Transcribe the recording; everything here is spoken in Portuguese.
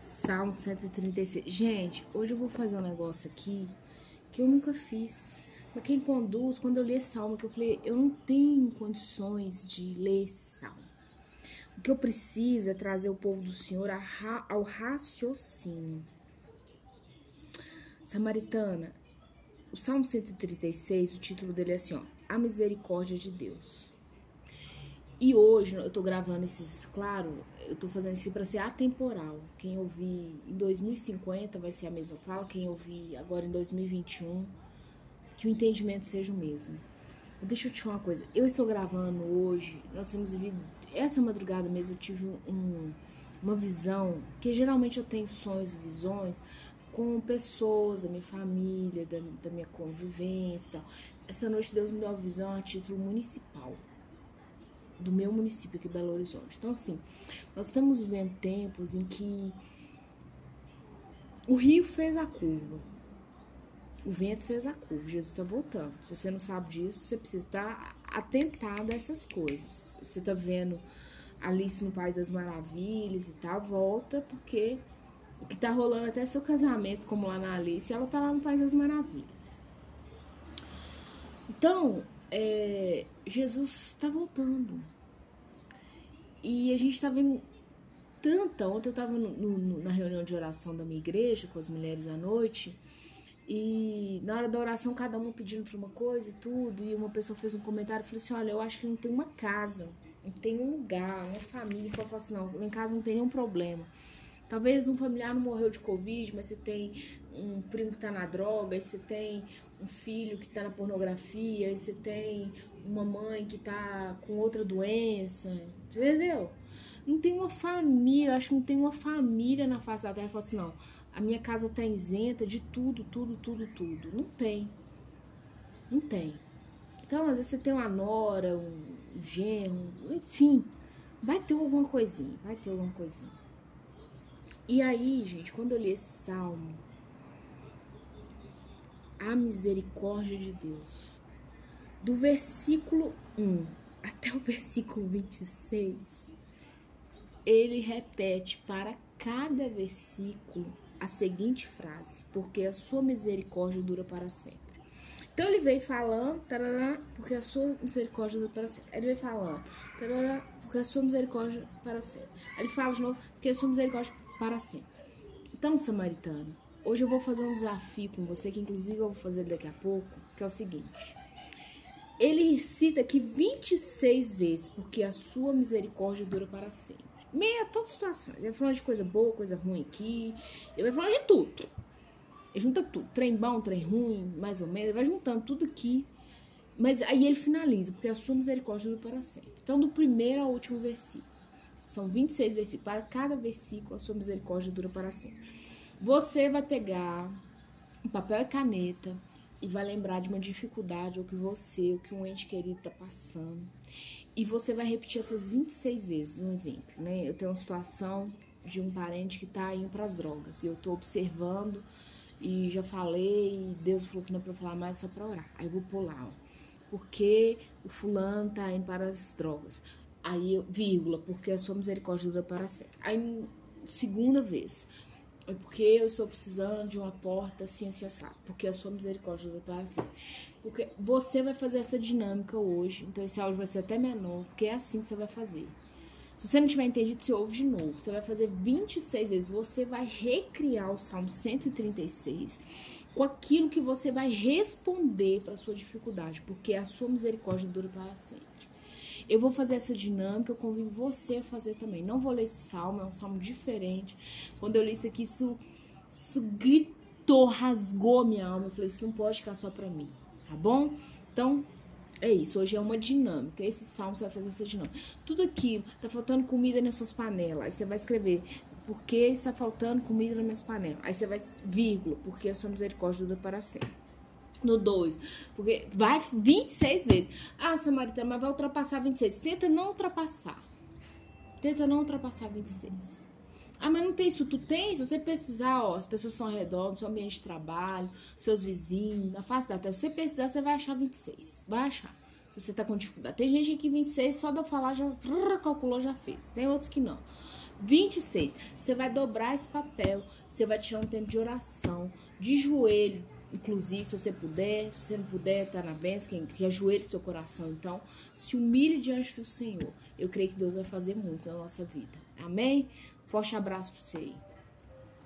Salmo 136. Gente, hoje eu vou fazer um negócio aqui que eu nunca fiz. Pra quem conduz, quando eu li esse salmo, que eu falei, eu não tenho condições de ler esse salmo. O que eu preciso é trazer o povo do Senhor ao raciocínio. Samaritana, o Salmo 136, o título dele é assim, ó, A Misericórdia de Deus. E hoje eu tô gravando esses, claro, eu tô fazendo isso para ser atemporal. Quem ouvir em 2050 vai ser a mesma fala, quem ouvir agora em 2021, que o entendimento seja o mesmo. Deixa eu te falar uma coisa, eu estou gravando hoje, nós temos vivido, essa madrugada mesmo eu tive um, uma visão, que geralmente eu tenho sonhos e visões com pessoas da minha família, da, da minha convivência e tal. Essa noite Deus me deu uma visão a título municipal do meu município aqui, Belo Horizonte. Então, assim, nós estamos vivendo tempos em que o rio fez a curva, o vento fez a curva, Jesus está voltando. Se você não sabe disso, você precisa estar atentado a essas coisas. Você está vendo Alice no País das Maravilhas e tal, volta, porque o que está rolando até seu casamento, como lá na Alice, ela está lá no País das Maravilhas. Então, é, Jesus está voltando. E a gente está vendo tanta. Ontem eu estava na reunião de oração da minha igreja com as mulheres à noite. E na hora da oração, cada uma pedindo para uma coisa e tudo. E uma pessoa fez um comentário e falou assim: Olha, eu acho que não tem uma casa, não tem um lugar, uma família. Que eu falo assim: Não, em casa não tem nenhum problema. Talvez um familiar não morreu de Covid, mas você tem um primo que tá na droga, aí você tem um filho que tá na pornografia, aí você tem uma mãe que tá com outra doença, entendeu? Não tem uma família, acho que não tem uma família na face da terra que fala assim, não, a minha casa tá isenta de tudo, tudo, tudo, tudo. Não tem. Não tem. Então, às vezes você tem uma nora, um genro, enfim, vai ter alguma coisinha, vai ter alguma coisinha. E aí, gente, quando eu li esse salmo, a misericórdia de Deus, do versículo 1 até o versículo 26, ele repete para cada versículo a seguinte frase: Porque a sua misericórdia dura para sempre. Então ele veio falando, tarará, porque a sua misericórdia dura para sempre. Ele veio falando, tarará, porque a sua misericórdia para sempre. Ele fala de novo, porque a sua misericórdia para sempre. Então, samaritana, hoje eu vou fazer um desafio com você, que inclusive eu vou fazer daqui a pouco, que é o seguinte. Ele cita aqui 26 vezes, porque a sua misericórdia dura para sempre. Meia toda situação. Ele vai falando de coisa boa, coisa ruim aqui. Ele vai falando de tudo. Ele junta tudo. Trem bom, trem ruim, mais ou menos. Ele vai juntando tudo aqui. Mas aí ele finaliza, porque a sua misericórdia dura para sempre. Então, do primeiro ao último versículo. São 26 versículos. Para cada versículo, a sua misericórdia dura para sempre. Você vai pegar papel e caneta e vai lembrar de uma dificuldade ou que você, ou que um ente querido está passando. E você vai repetir essas 26 vezes. Um exemplo, né? Eu tenho uma situação de um parente que está indo para as drogas. E eu estou observando e já falei, e Deus falou que não é para falar mais, é só para orar. Aí eu vou pular, ó. Porque o fulano está indo para as drogas. Aí, vírgula, porque a sua misericórdia dura para sempre. Aí, segunda vez, é porque eu estou precisando de uma porta assim, assim, assado. Porque a sua misericórdia dura para sempre. Porque você vai fazer essa dinâmica hoje. Então, esse áudio vai ser até menor, porque é assim que você vai fazer. Se você não tiver entendido, você ouve de novo. Você vai fazer 26 vezes. Você vai recriar o Salmo 136 com aquilo que você vai responder para sua dificuldade. Porque a sua misericórdia dura para sempre. Eu vou fazer essa dinâmica, eu convido você a fazer também. Não vou ler esse salmo, é um salmo diferente. Quando eu li isso aqui, isso, isso gritou, rasgou minha alma. Eu falei, isso não pode ficar só pra mim, tá bom? Então, é isso, hoje é uma dinâmica. Esse salmo você vai fazer essa dinâmica. Tudo aqui, tá faltando comida nas suas panelas. Aí você vai escrever, porque está faltando comida nas minhas panelas. Aí você vai, vírgula, porque a sua misericórdia dura para sempre no 2. Porque vai 26 vezes. Ah, Samaritana, mas vai ultrapassar 26. Tenta não ultrapassar. Tenta não ultrapassar 26. Ah, mas não tem isso. Tu tem? Se você precisar, ó, as pessoas são ao redor, no seu ambiente de trabalho, seus vizinhos, na face da terra. Se você precisar, você vai achar 26. Vai achar. Se você tá com dificuldade. Tem gente aqui 26, só de eu falar, já calculou, já fez. Tem outros que não. 26. Você vai dobrar esse papel. Você vai tirar um tempo de oração, de joelho. Inclusive, se você puder, se você não puder, tá na bênção, que, que ajoelhe seu coração. Então, se humilhe diante do Senhor. Eu creio que Deus vai fazer muito na nossa vida. Amém? Forte abraço para você aí.